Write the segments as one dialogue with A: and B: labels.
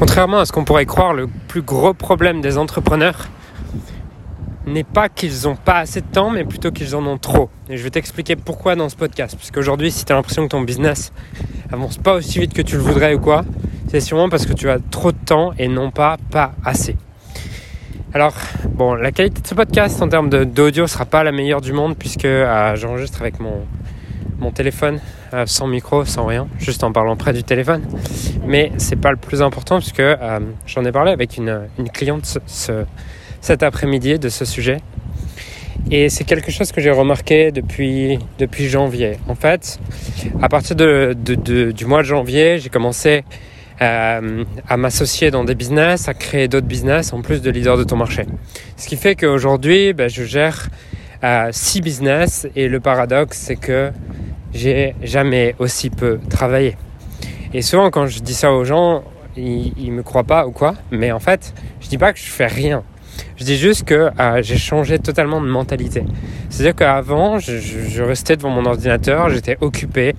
A: Contrairement à ce qu'on pourrait croire, le plus gros problème des entrepreneurs n'est pas qu'ils n'ont pas assez de temps, mais plutôt qu'ils en ont trop. Et je vais t'expliquer pourquoi dans ce podcast. Parce qu'aujourd'hui, si tu as l'impression que ton business avance pas aussi vite que tu le voudrais ou quoi, c'est sûrement parce que tu as trop de temps et non pas pas assez. Alors, bon, la qualité de ce podcast en termes d'audio sera pas la meilleure du monde puisque euh, j'enregistre avec mon, mon téléphone euh, sans micro, sans rien, juste en parlant près du téléphone. Mais c'est pas le plus important puisque euh, j'en ai parlé avec une, cliente cet après-midi de ce sujet. Et c'est quelque chose que j'ai remarqué depuis, depuis janvier. En fait, à partir de, du mois de janvier, j'ai commencé euh, à m'associer dans des business, à créer d'autres business en plus de leader de ton marché. Ce qui fait qu'aujourd'hui, ben, je gère six business et le paradoxe, c'est que j'ai jamais aussi peu travaillé. Et souvent, quand je dis ça aux gens, ils, ils me croient pas ou quoi. Mais en fait, je dis pas que je fais rien. Je dis juste que euh, j'ai changé totalement de mentalité. C'est-à-dire qu'avant, je, je, restais devant mon ordinateur, j'étais occupé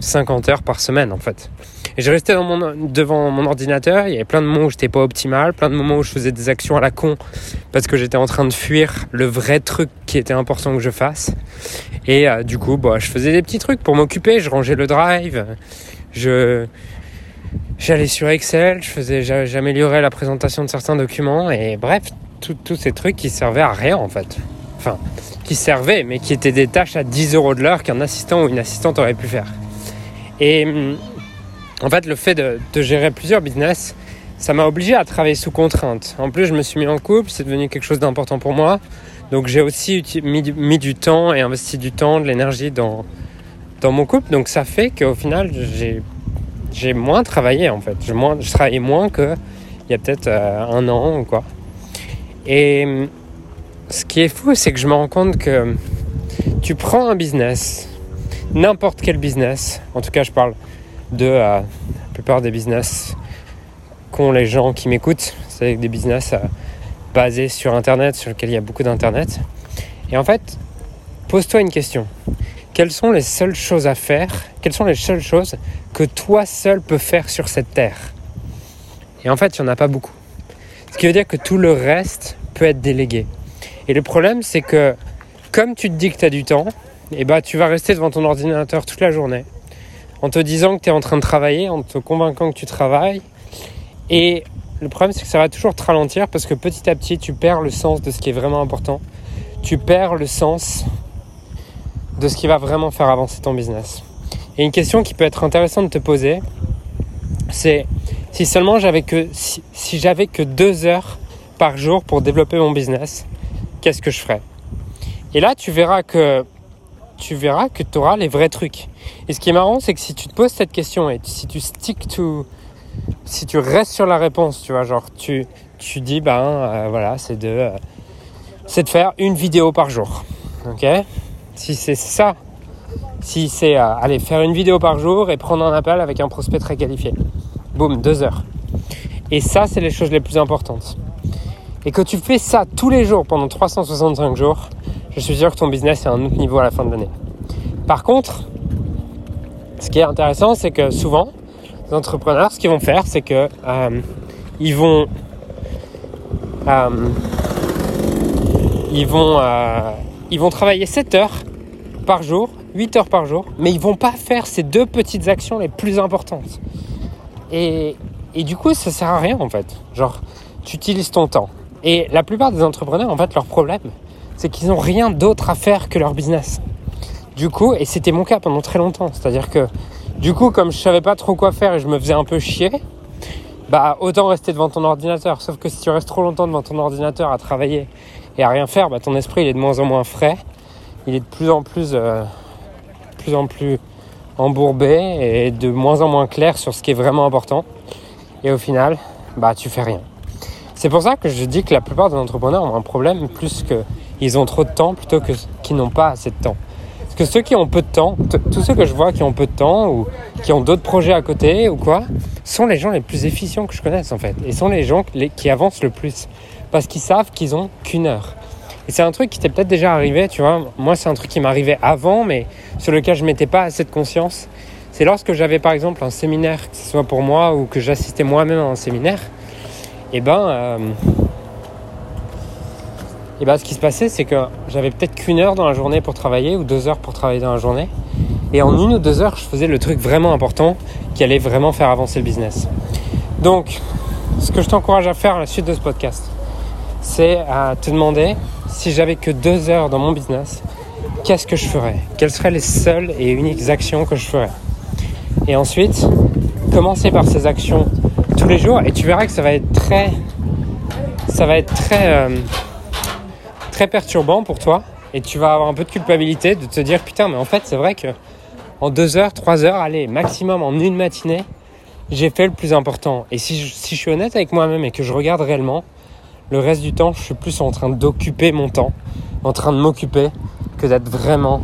A: 50 heures par semaine en fait. Et je restais devant mon ordinateur, il y avait plein de moments où j'étais pas optimal, plein de moments où je faisais des actions à la con parce que j'étais en train de fuir le vrai truc qui était important que je fasse. Et euh, du coup, bah, je faisais des petits trucs pour m'occuper, je rangeais le drive, je j'allais sur Excel, je faisais j'améliorais la présentation de certains documents et bref, tous ces trucs qui servaient à rien en fait. Enfin, qui servaient, mais qui étaient des tâches à 10 euros de l'heure qu'un assistant ou une assistante aurait pu faire. Et hum, en fait, le fait de, gérer plusieurs business, ça m'a obligé à travailler sous contrainte. En plus, je me suis mis en couple, c'est devenu quelque chose d'important pour moi. Donc j'ai aussi mis, du temps et investi du temps, de l'énergie dans, dans mon couple. Donc ça fait qu'au final, j'ai moins travaillé en fait. Je, moins, travaillais moins qu'il y a peut-être euh, un an ou quoi. Et ce qui est fou, c'est que je me rends compte que tu prends un business, n'importe quel business, en tout cas je parle de la plupart des business qu'ont les gens qui m'écoutent, c'est des business euh, basés sur Internet, sur lesquels il y a beaucoup d'Internet. Et en fait, pose-toi une question. Quelles sont les seules choses à faire? Quelles sont les seules choses que toi seul peux faire sur cette terre? Et en fait, il n'y en a pas beaucoup. Ce qui veut dire que tout le reste peut être délégué. Et le problème, c'est que comme tu te dis que tu as du temps, eh ben, tu vas rester devant ton ordinateur toute la journée en te disant que tu es en train de travailler, en te convainquant que tu travailles. Et le problème, c'est que ça va toujours te ralentir parce que petit à petit, tu perds le sens de ce qui est vraiment important. Tu perds le sens de ce qui va vraiment faire avancer ton business. Et une question qui peut être intéressante de te poser, c'est si seulement j'avais que si, si j'avais que deux heures par jour pour développer mon business, qu'est-ce que je ferais? Et là, tu verras que tu verras que tu auras les vrais trucs. Et ce qui est marrant, c'est que si tu te poses cette question et si tu stick. Si tu restes sur la réponse, tu vois, genre tu, tu dis, ben euh, voilà, c'est de, euh, c'est de faire une vidéo par jour. Ok? Si c'est ça, si c'est euh, aller faire une vidéo par jour et prendre un appel avec un prospect très qualifié. Boum, deux heures. Et ça, c'est les choses les plus importantes. Et que tu fais ça tous les jours pendant 365 jours, je suis sûr que ton business est à un autre niveau à la fin de l'année. Par contre, ce qui est intéressant, c'est que souvent, les entrepreneurs, ce qu'ils vont faire, c'est que euh, euh, euh, vont travailler 7 heures par jour, 8 heures par jour, mais ils vont pas faire ces deux petites actions les plus importantes. Et, et du coup, ça sert à rien en fait. Genre, tu utilises ton temps. Et la plupart des entrepreneurs, en fait, leur problème, c'est qu'ils n'ont rien d'autre à faire que leur business. Du coup, et c'était mon cas pendant très longtemps, c'est-à-dire que du coup, comme je savais pas trop quoi faire et je me faisais un peu chier, bah autant rester devant ton ordinateur. Sauf que si tu restes trop longtemps devant ton ordinateur à travailler et à rien faire, bah ton esprit il est de moins en moins frais, il est de plus en plus, euh, plus en plus embourbé et de moins en moins clair sur ce qui est vraiment important. Et au final, bah tu fais rien. C'est pour ça que je dis que la plupart des entrepreneurs ont un problème plus que ils ont trop de temps plutôt que qu'ils n'ont pas assez de temps. Parce que ceux qui ont peu de temps, tous ceux que je vois qui ont peu de temps ou qui ont d'autres projets à côté ou quoi, sont les gens les plus efficients que je connaisse en fait. Et sont les gens qui avancent le plus. Parce qu'ils savent qu'ils ont qu'une heure. Et c'est un truc qui t'est peut-être déjà arrivé, tu vois. Moi, c'est un truc qui m'arrivait avant, mais sur lequel je mettais pas assez de conscience. c'est lorsque j'avais par exemple un séminaire, que ce soit pour moi ou que j'assistais moi-même à un séminaire, et eh ben, euh, et ben ce qui se passait, c'est que j'avais peut-être qu'une heure dans la journée pour travailler ou deux heures pour travailler dans la journée. Et en une ou deux heures, je faisais le truc vraiment important qui allait vraiment faire avancer le business. Donc, ce que je t'encourage à faire à la suite de ce podcast, c'est à te demander si j'avais que deux heures dans mon business, qu'est-ce que je ferais? Quelles seraient les seules et uniques actions que je ferais? Et ensuite, commencer par ces actions tous les jours et tu verras que ça va être très, ça va être très, euh, très perturbant pour toi et tu vas avoir un peu de culpabilité de te dire putain mais en fait c'est vrai que en deux heures, trois heures, allez maximum en une matinée, j'ai fait le plus important. Et si je, si je suis honnête avec moi-même et que je regarde réellement, le reste du temps je suis plus en train d'occuper mon temps, en train de m'occuper que d'être vraiment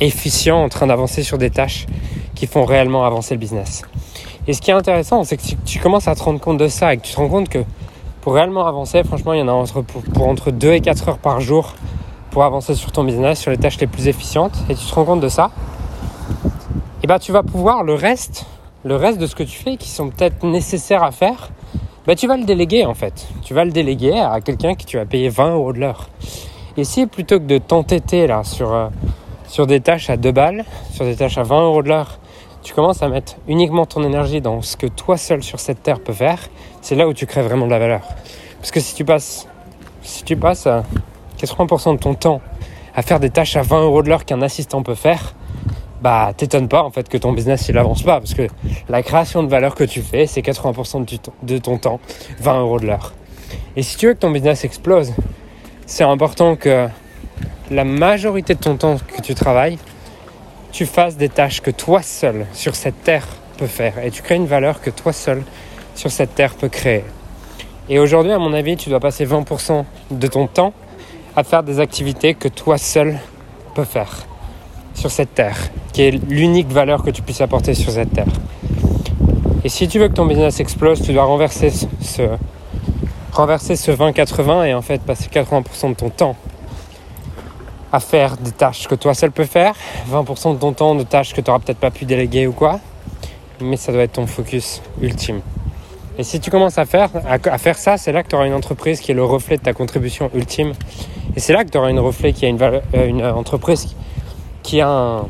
A: efficient en train d'avancer sur des tâches qui font réellement avancer le business. Et ce qui est intéressant, c'est que tu commences à te rendre compte de ça et que tu te rends compte que pour réellement avancer, franchement, il y en a entre, pour, entre 2 et 4 heures par jour pour avancer sur ton business, sur les tâches les plus efficientes, et tu te rends compte de ça, et bah tu vas pouvoir le reste, le reste de ce que tu fais, qui sont peut-être nécessaires à faire, bah tu vas le déléguer en fait. Tu vas le déléguer à quelqu'un qui tu vas payer 20 euros de l'heure. Et si plutôt que de t'entêter là sur, euh, sur des tâches à 2 balles, sur des tâches à 20 euros de l'heure, tu commences à mettre uniquement ton énergie dans ce que toi seul sur cette terre peux faire, c'est là où tu crées vraiment de la valeur. Parce que si tu passes, si tu passes 80% de ton temps à faire des tâches à 20 euros de l'heure qu'un assistant peut faire, bah t'étonnes pas en fait que ton business il avance pas parce que la création de valeur que tu fais c'est 80% de ton temps, 20 euros de l'heure. Et si tu veux que ton business explose, c'est important que la majorité de ton temps que tu travailles, tu fasses des tâches que toi seul sur cette terre peux faire et tu crées une valeur que toi seul sur cette terre peut créer. Et aujourd'hui, à mon avis, tu dois passer 20% de ton temps à faire des activités que toi seul peux faire sur cette terre, qui est l'unique valeur que tu puisses apporter sur cette terre. Et si tu veux que ton business explose, tu dois renverser ce, renverser ce 20-80 et en fait passer 80% de ton temps à faire des tâches que toi seul peux faire, 20% de ton temps de tâches que tu n'auras peut-être pas pu déléguer ou quoi, mais ça doit être ton focus ultime. Et si tu commences à faire, à, faire ça, c'est là que tu auras une entreprise qui est le reflet de ta contribution ultime. Et c'est là que tu auras une reflet qui a une, valeur, euh, une entreprise qui a,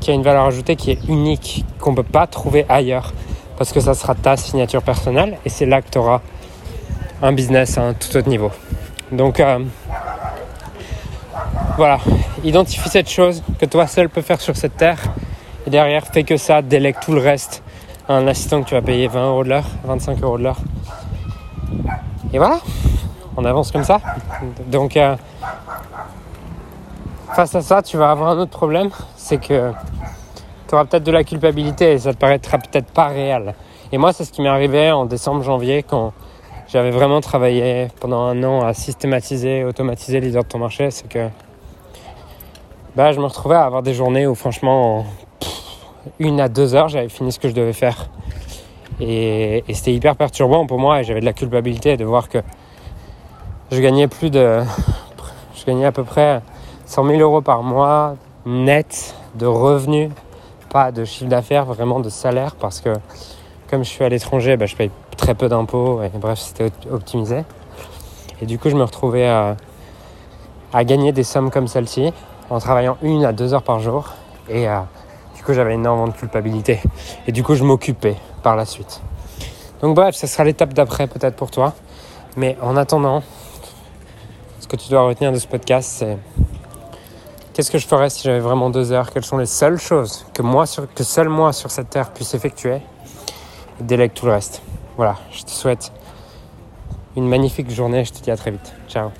A: qui a une valeur ajoutée qui est unique, qu'on ne peut pas trouver ailleurs. Parce que ça sera ta signature personnelle et c'est là que tu auras un business à un tout autre niveau. Donc, euh, voilà, identifie cette chose que toi seul peux faire sur cette terre. Et derrière, fais que ça, délègue tout le reste à un assistant que tu vas payer 20 euros de l'heure, 25 euros de l'heure. Et voilà, on avance comme ça. Donc, euh, face à ça, tu vas avoir un autre problème, c'est que tu auras peut-être de la culpabilité et ça te paraîtra peut-être pas réel. Et moi, c'est ce qui m'est arrivé en décembre, janvier, quand j'avais vraiment travaillé pendant un an à systématiser, automatiser ordres de ton marché, c'est que bah, je me retrouvais à avoir des journées où franchement, en une à deux heures, j'avais fini ce que je devais faire. Et, c'était hyper perturbant pour moi et j'avais de la culpabilité de voir que je gagnais plus de... Je gagnais à peu près 100 000 euros par mois net de revenus, pas de chiffre d'affaires, vraiment de salaire parce que comme je suis à l'étranger, bah, je paye très peu d'impôts et bref, c'était optimisé. Et du coup, je me retrouvais à gagner des sommes comme celle-ci en travaillant une à deux heures par jour. Et euh, du coup, j'avais énormément de culpabilité. Et du coup, je m'occupais par la suite. Donc bref, ça sera l'étape d'après peut-être pour toi. Mais en attendant, ce que tu dois retenir de ce podcast, c'est qu'est-ce que je ferais si j'avais vraiment deux heures? Quelles sont les seules choses que, moi que seul moi sur cette terre puisse effectuer? Délègue tout le reste. Voilà, je te souhaite une magnifique journée. Je te dis à très vite. Ciao